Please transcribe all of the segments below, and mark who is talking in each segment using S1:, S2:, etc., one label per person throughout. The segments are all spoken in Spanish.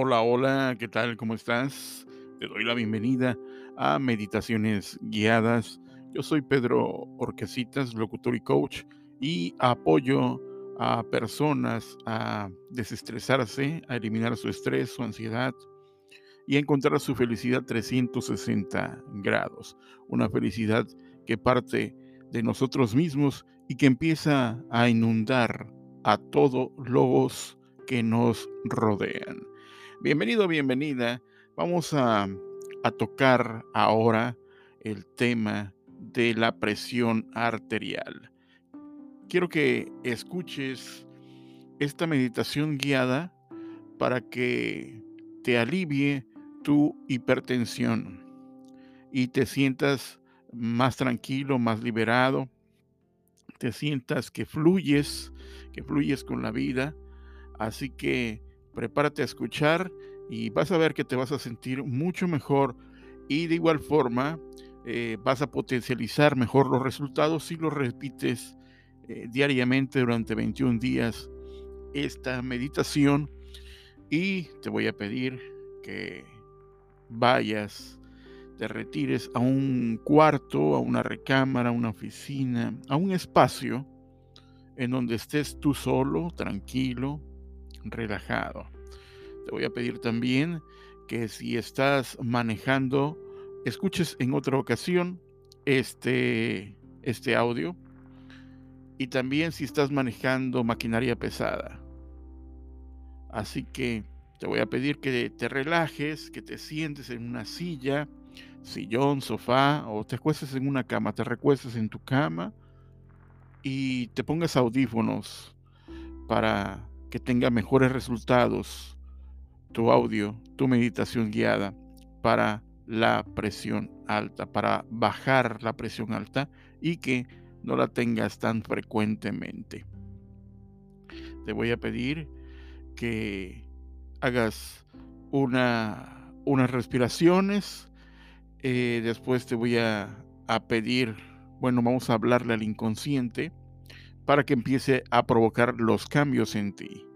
S1: Hola, hola, ¿qué tal? ¿Cómo estás? Te doy la bienvenida a Meditaciones Guiadas. Yo soy Pedro Orquesitas, locutor y coach, y apoyo a personas a desestresarse, a eliminar su estrés, su ansiedad y a encontrar su felicidad 360 grados. Una felicidad que parte de nosotros mismos y que empieza a inundar a todos los que nos rodean. Bienvenido, bienvenida. Vamos a, a, tocar ahora el tema de la presión arterial. Quiero que escuches esta meditación guiada para que te alivie tu hipertensión y te sientas más tranquilo, más liberado, te sientas que fluyes, que fluyes con la vida. Así que prepárate a escuchar y vas a ver que te vas a sentir mucho mejor y de igual forma eh, vas a potencializar mejor los resultados si lo repites eh, diariamente durante 21 días esta meditación. Y te voy a pedir que vayas, te retires a un cuarto, a una recámara, a una oficina, a un espacio en donde estés tú solo, tranquilo, relajado. Te voy a pedir también que si estás manejando, escuches en otra ocasión este, este audio. Y también si estás manejando maquinaria pesada. Así que te voy a pedir que te relajes, que te sientes en una silla, sillón, sofá o te acuestes en una cama, te recuestes en tu cama y te pongas audífonos para que tenga mejores resultados tu audio, tu meditación guiada para la presión alta, para bajar la presión alta y que no la tengas tan frecuentemente. Te voy a pedir que hagas una, unas respiraciones. Eh, después te voy a, a pedir, bueno, vamos a hablarle al inconsciente para que empiece a provocar los cambios en ti.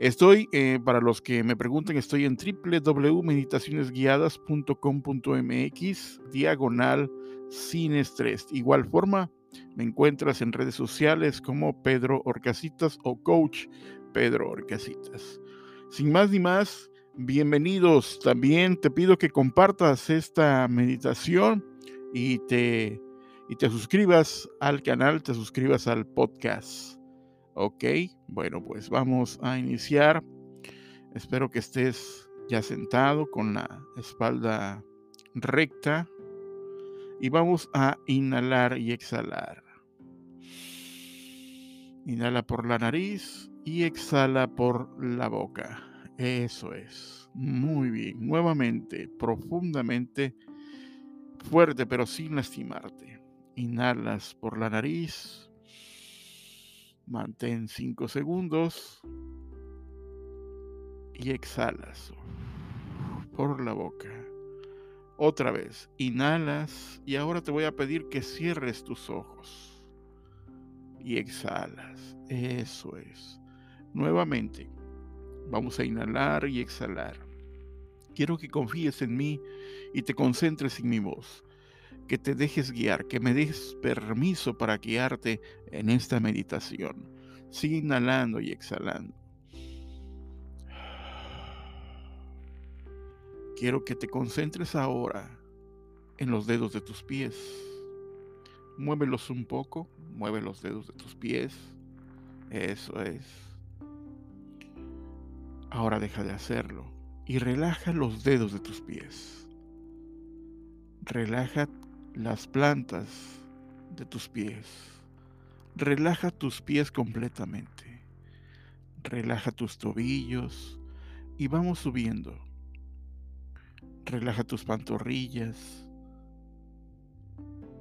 S1: Estoy, eh, para los que me pregunten, estoy en www.meditacionesguiadas.com.mx, diagonal sin estrés. Igual forma, me encuentras en redes sociales como Pedro Orcasitas o Coach Pedro Orcasitas. Sin más ni más, bienvenidos. También te pido que compartas esta meditación y te y te suscribas al canal, te suscribas al podcast. Ok, bueno, pues vamos a iniciar. Espero que estés ya sentado con la espalda recta. Y vamos a inhalar y exhalar. Inhala por la nariz y exhala por la boca. Eso es. Muy bien. Nuevamente, profundamente, fuerte, pero sin lastimarte. Inhalas por la nariz. Mantén 5 segundos. Y exhalas por la boca. Otra vez, inhalas y ahora te voy a pedir que cierres tus ojos. Y exhalas. Eso es. Nuevamente, vamos a inhalar y exhalar. Quiero que confíes en mí y te concentres en mi voz que te dejes guiar, que me des permiso para guiarte en esta meditación. Sigue inhalando y exhalando. Quiero que te concentres ahora en los dedos de tus pies. Muévelos un poco, mueve los dedos de tus pies. Eso es. Ahora deja de hacerlo y relaja los dedos de tus pies. Relaja las plantas de tus pies. Relaja tus pies completamente. Relaja tus tobillos y vamos subiendo. Relaja tus pantorrillas.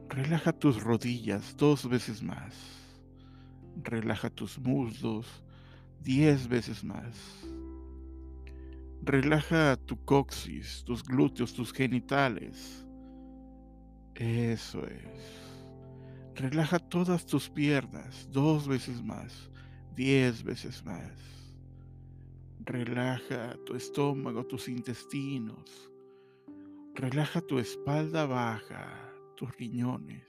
S1: Relaja tus rodillas dos veces más. Relaja tus muslos diez veces más. Relaja tu coxis, tus glúteos, tus genitales eso es. Relaja todas tus piernas dos veces más, diez veces más. Relaja tu estómago, tus intestinos. Relaja tu espalda baja, tus riñones.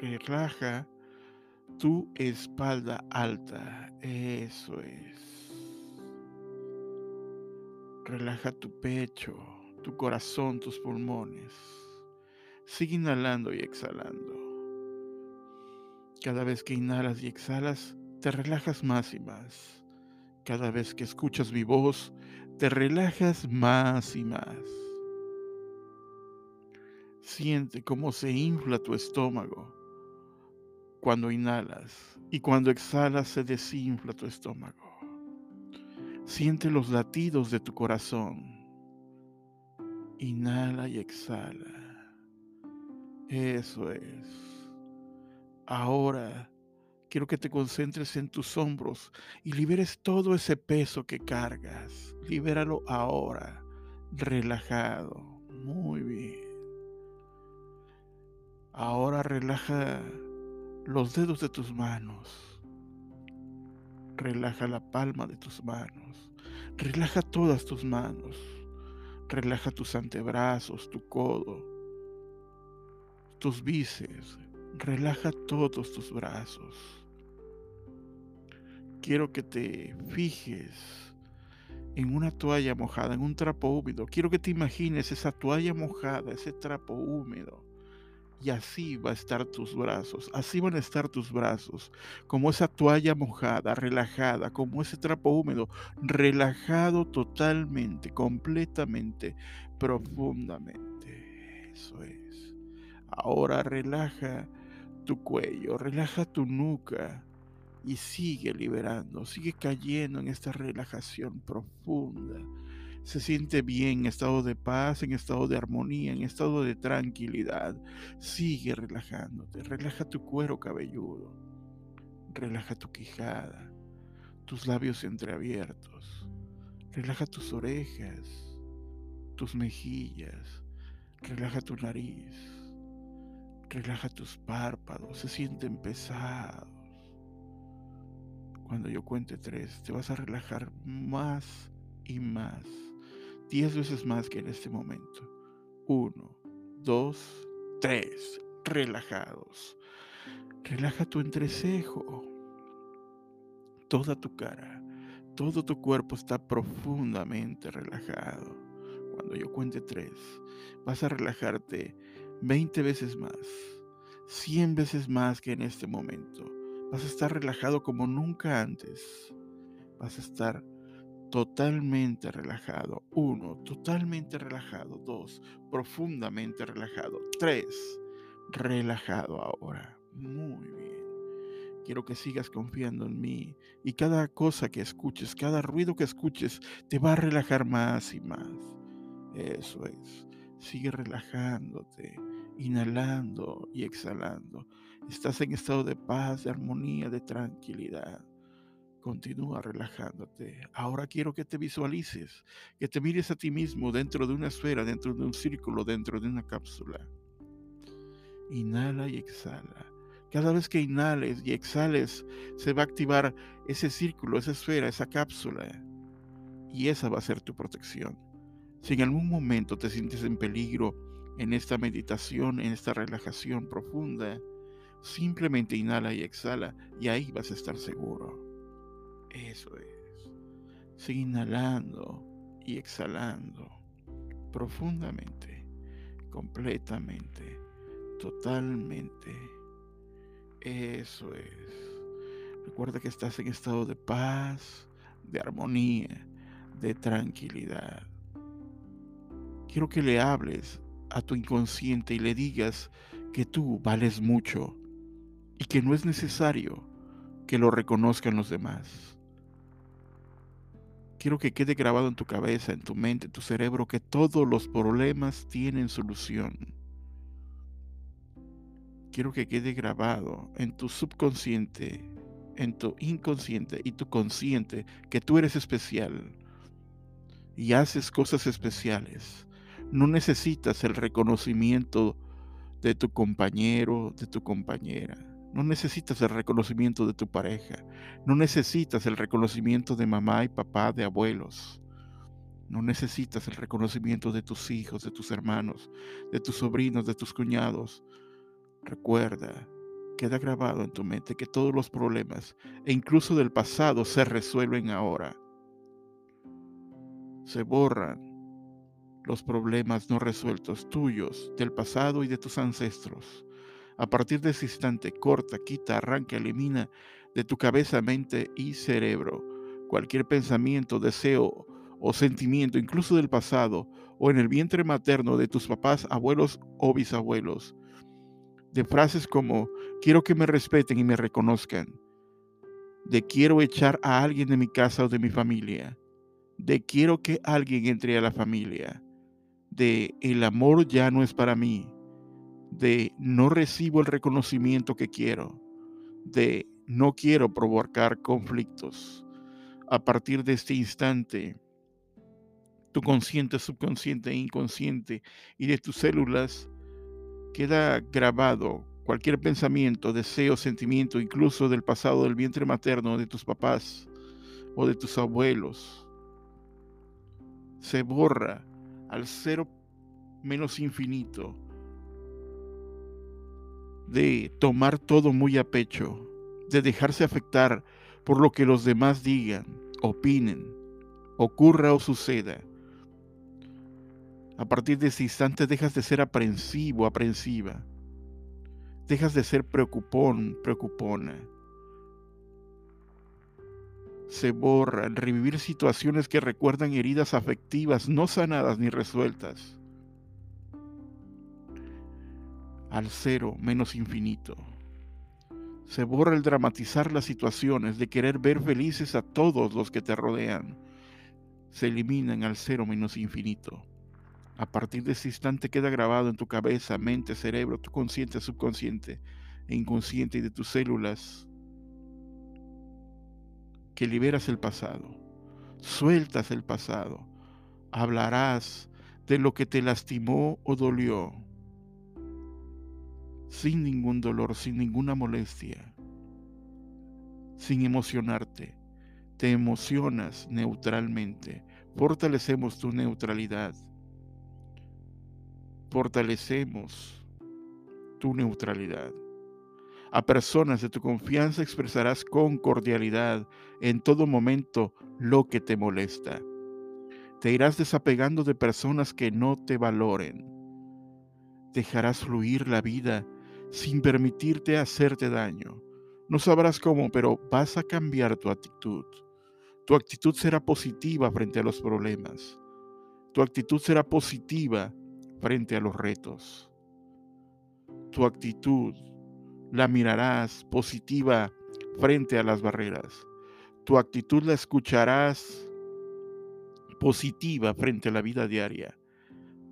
S1: relaja tu espalda alta. Eso es. Relaja tu pecho, tu corazón, tus pulmones. Sigue inhalando y exhalando. Cada vez que inhalas y exhalas, te relajas más y más. Cada vez que escuchas mi voz, te relajas más y más. Siente cómo se infla tu estómago cuando inhalas y cuando exhalas se desinfla tu estómago. Siente los latidos de tu corazón. Inhala y exhala. Eso es. Ahora quiero que te concentres en tus hombros y liberes todo ese peso que cargas. Libéralo ahora, relajado. Muy bien. Ahora relaja los dedos de tus manos. Relaja la palma de tus manos. Relaja todas tus manos. Relaja tus antebrazos, tu codo, tus bíceps, relaja todos tus brazos. Quiero que te fijes en una toalla mojada, en un trapo húmedo. Quiero que te imagines esa toalla mojada, ese trapo húmedo. Y así va a estar tus brazos, así van a estar tus brazos, como esa toalla mojada, relajada, como ese trapo húmedo, relajado totalmente, completamente, profundamente. Eso es. Ahora relaja tu cuello, relaja tu nuca y sigue liberando, sigue cayendo en esta relajación profunda. Se siente bien en estado de paz, en estado de armonía, en estado de tranquilidad. Sigue relajándote, relaja tu cuero cabelludo, relaja tu quijada, tus labios entreabiertos, relaja tus orejas, tus mejillas, relaja tu nariz Relaja tus párpados, se sienten pesados. Cuando yo cuente tres, te vas a relajar más y más. Diez veces más que en este momento. Uno, dos, tres. Relajados. Relaja tu entrecejo. Toda tu cara, todo tu cuerpo está profundamente relajado. Cuando yo cuente tres, vas a relajarte 20 veces más, 100 veces más que en este momento. Vas a estar relajado como nunca antes. Vas a estar totalmente relajado. Uno, totalmente relajado. Dos, profundamente relajado. Tres, relajado ahora. Muy bien. Quiero que sigas confiando en mí y cada cosa que escuches, cada ruido que escuches, te va a relajar más y más. Eso es. Sigue relajándote inhalando y exhalando. Estás en estado de paz, de armonía, de tranquilidad. Continúa relajándote. Ahora quiero que te visualices, que te mires a ti mismo dentro de una esfera, dentro de un círculo, dentro de una cápsula. Inhala y exhala. Cada vez que inhales y exhales, se va a activar ese círculo, esa esfera, esa cápsula. Y esa va a ser tu protección. Si en algún momento te sientes en peligro, en esta meditación, en esta relajación profunda, simplemente inhala y exhala y ahí vas a estar seguro. Eso es. Sigue inhalando y exhalando profundamente, completamente, totalmente. Eso es. Recuerda que estás en estado de paz, de armonía, de tranquilidad. Quiero que le hables a tu inconsciente y le digas que tú vales mucho y que no es necesario que lo reconozcan los demás. Quiero que quede grabado en tu cabeza, en tu mente, en tu cerebro, que todos los problemas tienen solución. Quiero que quede grabado en tu subconsciente, en tu inconsciente y tu consciente que tú eres especial y haces cosas especiales no necesitas el reconocimiento de tu compañero, de tu compañera. No necesitas el reconocimiento de tu pareja. No necesitas el reconocimiento de mamá y papá, de abuelos. No necesitas el reconocimiento de tus hijos, de tus hermanos, de tus sobrinos, de tus cuñados. Recuerda, queda grabado en tu mente que todos los problemas, e incluso del pasado, se resuelven ahora. Se borran los problemas no resueltos tuyos, del pasado y de tus ancestros. A partir de ese instante, corta, quita, arranca, elimina de tu cabeza, mente y cerebro cualquier pensamiento, deseo o sentimiento, incluso del pasado o en el vientre materno de tus papás, abuelos o bisabuelos. De frases como quiero que me respeten y me reconozcan. De quiero echar a alguien de mi casa o de mi familia. De quiero que alguien entre a la familia. De el amor ya no es para mí de no recibo el reconocimiento que quiero, de no quiero provocar conflictos. A partir de este instante, tu consciente, subconsciente e inconsciente y de tus células queda grabado cualquier pensamiento, deseo, sentimiento, incluso del pasado del vientre materno de tus papás o de tus abuelos. Se borra al cero menos infinito de tomar todo muy a pecho, de dejarse afectar por lo que los demás digan, opinen, ocurra o suceda. A partir de ese instante dejas de ser aprensivo, aprensiva. Dejas de ser preocupón, preocupona. Se borran revivir situaciones que recuerdan heridas afectivas no sanadas ni resueltas al cero menos infinito. Se borra el dramatizar las situaciones, de querer ver felices a todos los que te rodean. Se eliminan al cero menos infinito. A partir de ese instante queda grabado en tu cabeza, mente, cerebro, tu consciente, subconsciente e inconsciente y de tus células que liberas el pasado, sueltas el pasado, hablarás de lo que te lastimó o dolió sin ningún dolor, sin ninguna molestia, sin emocionarte. Te emocionas neutralmente. Fortalecemos tu neutralidad. Fortalecemos tu neutralidad. A personas de tu confianza expresarás con cordialidad en todo momento lo que te molesta. Te irás desapegando de personas que no te valoren. Dejarás fluir la vida sin permitirte hacerte daño. No sabrás cómo, pero vas a cambiar tu actitud. Tu actitud será positiva frente a los problemas. Tu actitud será positiva frente a los retos. Tu actitud la mirarás positiva frente a las barreras. Tu actitud la escucharás positiva frente a la vida diaria.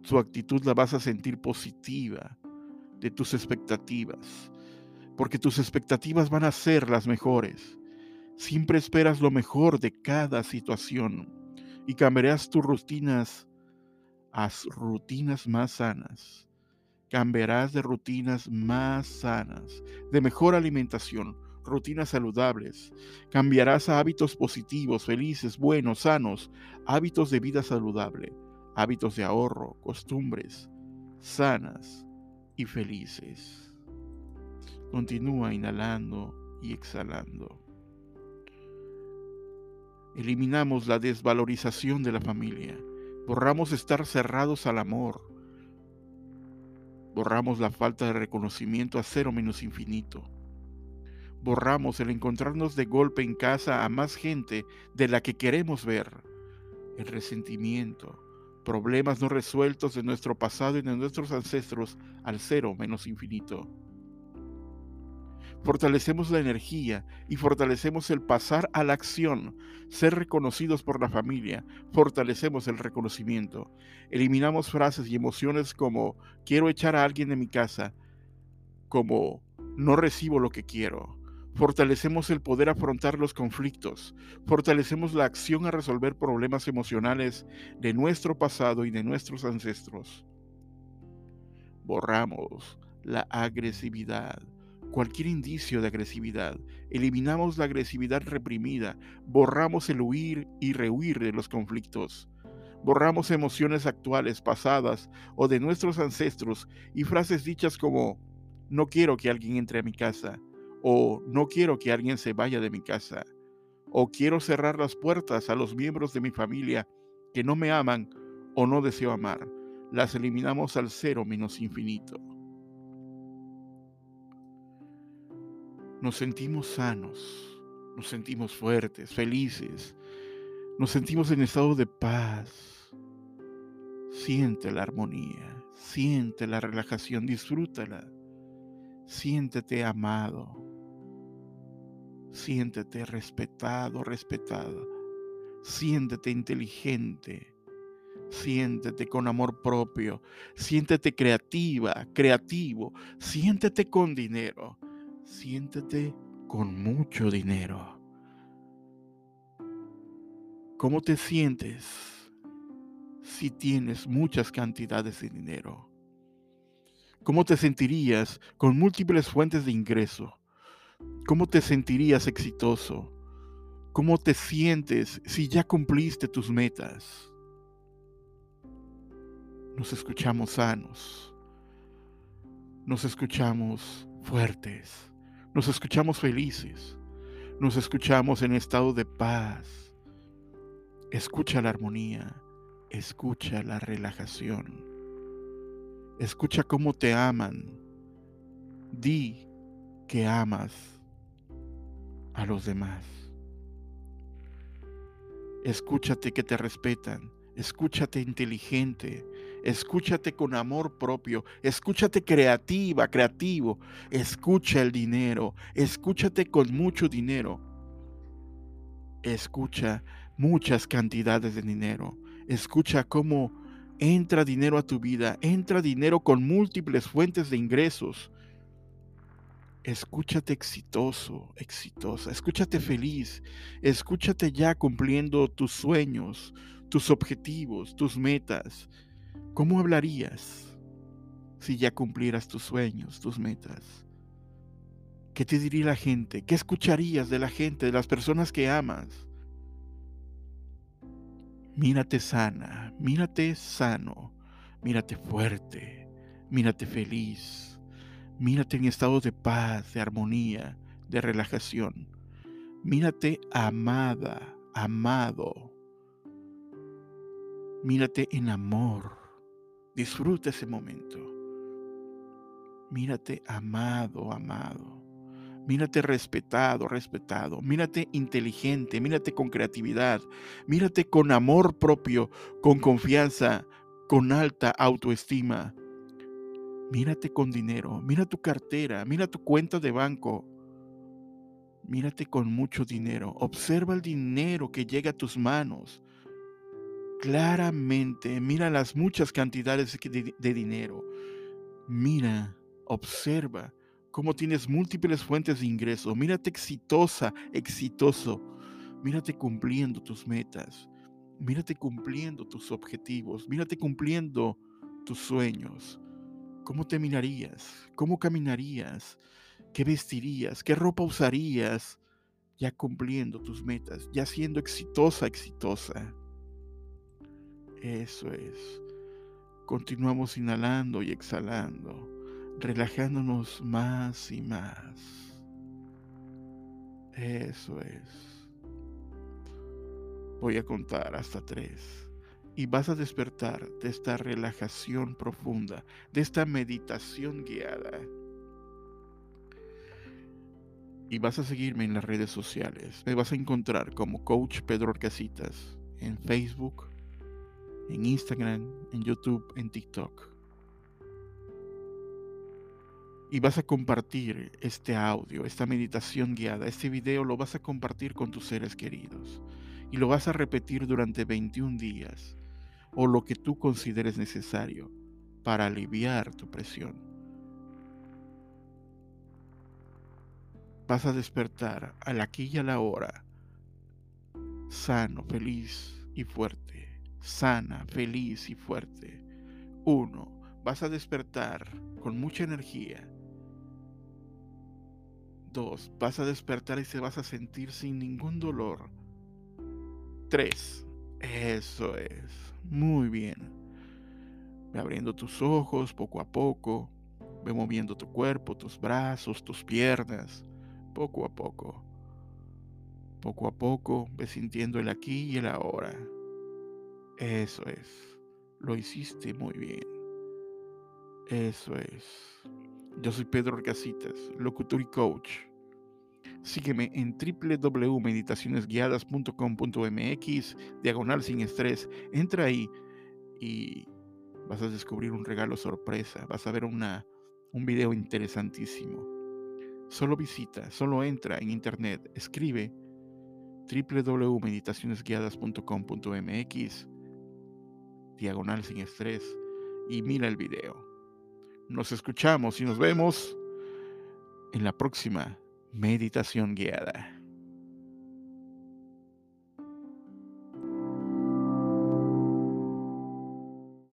S1: Tu actitud la vas a sentir positiva de tus expectativas, porque tus expectativas van a ser las mejores. Siempre esperas lo mejor de cada situación y cambiarás tus rutinas a rutinas más sanas. Cambiarás de rutinas más sanas, de mejor alimentación, rutinas saludables. Cambiarás a hábitos positivos, felices, buenos, sanos, hábitos de vida saludable, hábitos de ahorro, costumbres sanas y felices. Continúa inhalando y exhalando. Eliminamos la desvalorización de la familia. Borramos estar cerrados al amor. Borramos la falta de reconocimiento a cero menos infinito. Borramos el encontrarnos de golpe en casa a más gente de la que queremos ver. El resentimiento, problemas no resueltos de nuestro pasado y de nuestros ancestros al cero menos infinito. Fortalecemos la energía y fortalecemos el pasar a la acción, ser reconocidos por la familia, fortalecemos el reconocimiento. Eliminamos frases y emociones como quiero echar a alguien de mi casa, como no recibo lo que quiero, Fortalecemos el poder afrontar los conflictos. Fortalecemos la acción a resolver problemas emocionales de nuestro pasado y de nuestros ancestros. Borramos la agresividad, cualquier indicio de agresividad. Eliminamos la agresividad reprimida, borramos el huir y rehuir de los conflictos. Borramos emociones actuales, pasadas o de nuestros ancestros y frases dichas como no quiero que alguien entre a mi casa o no quiero que alguien se vaya de mi casa o quiero cerrar las puertas a los miembros de mi familia que no me aman o no deseo amar. Las eliminamos al cero menos infinito. Nos sentimos sanos, nos sentimos fuertes, felices, nos sentimos en estado de paz. Siente la armonía, siente la relajación, disfrútala. Siéntete amado, siéntete respetado, respetada. Siéntete inteligente, siéntete con amor propio, siéntete creativa, creativo, siéntete con dinero, siéntete con mucho dinero. ¿Cómo te sientes si tienes muchas cantidades de dinero? ¿Cómo te sentirías con múltiples fuentes de ingreso? ¿Cómo te sentirías exitoso? ¿Cómo te sientes si ya cumpliste tus metas? Nos escuchamos sanos. Nos escuchamos fuertes. Nos escuchamos felices. Nos escuchamos en estado de paz Escucha la armonía, escucha la relajación, escucha cómo te aman. Di que amas a los demás. Escúchate que te respetan, escúchate inteligente, escúchate con amor propio, escúchate creativa, creativo, escucha el dinero, escúchate con mucho dinero. Escucha muchas cantidades de dinero. Escucha cómo entra dinero a tu vida, entra dinero con múltiples fuentes de ingresos. Escúchate exitoso, exitosa, escúchate feliz, escúchate ya cumpliendo tus sueños, tus objetivos, tus metas. ¿Cómo hablarías si ya cumplieras tus sueños, tus metas? ¿Qué te diría la gente? ¿Qué escucharías de la gente, de las personas que amas? Mírate sana, mírate sano, mírate fuerte, mírate feliz, mírate en estado de paz, de armonía, de relajación. Mírate amada, amado. Mírate en amor. Disfruta ese momento. Mírate amado, amado. Mírate respetado, respetado. Mírate inteligente, mírate con creatividad. Mírate con amor propio, con confianza, con alta autoestima. Mírate con dinero, mira tu cartera, mira tu cuenta de banco. Mírate con mucho dinero. Observa el dinero que llega a tus manos. Claramente, mira las muchas cantidades de, de dinero. Mira, observa cómo tienes múltiples fuentes de ingreso. Mírate exitosa, exitoso. Mírate cumpliendo tus metas. Mírate cumpliendo tus objetivos. Mírate cumpliendo tus sueños. ¿Cómo te mirarías? ¿Cómo caminarías? ¿Qué vestirías? ¿Qué ropa usarías? Ya cumpliendo tus metas, ya siendo exitosa, exitosa. Eso es. Continuamos inhalando y exhalando relajándonos más y más. Eso es. Voy a contar hasta tres. Y vas a despertar de esta relajación profunda, de esta meditación guiada. Y vas a seguirme en las redes sociales. Me vas a encontrar como Coach Pedro Orcasitas en Facebook, en Instagram, en YouTube, en TikTok y vas a compartir este audio, esta meditación guiada, este video lo vas a compartir con tus seres queridos y lo vas a repetir durante 21 días o lo que tú consideres necesario para aliviar tu presión. Vas a despertar al aquí y a la hora, sano, feliz y fuerte, sana, feliz y fuerte. Uno, vas a despertar con mucha energía 2. Vas a despertar y se vas a sentir sin ningún dolor. 3. Eso es. Muy bien. Ve abriendo tus ojos poco a poco. Ve moviendo tu cuerpo, tus brazos, tus piernas, poco a poco. Poco a poco ve sintiendo el aquí y el ahora. Eso es. Lo hiciste muy bien. Eso es. Yo soy Pedro Orcasitas, locutor y coach. Sígueme en www.meditacionesguiadas.com.mx, diagonal sin estrés. Entra ahí y vas a descubrir un regalo sorpresa. Vas a ver una, un video interesantísimo. Solo visita, solo entra en internet, escribe www.meditacionesguiadas.com.mx, diagonal sin estrés y mira el video. Nos escuchamos y nos vemos en la próxima meditación guiada.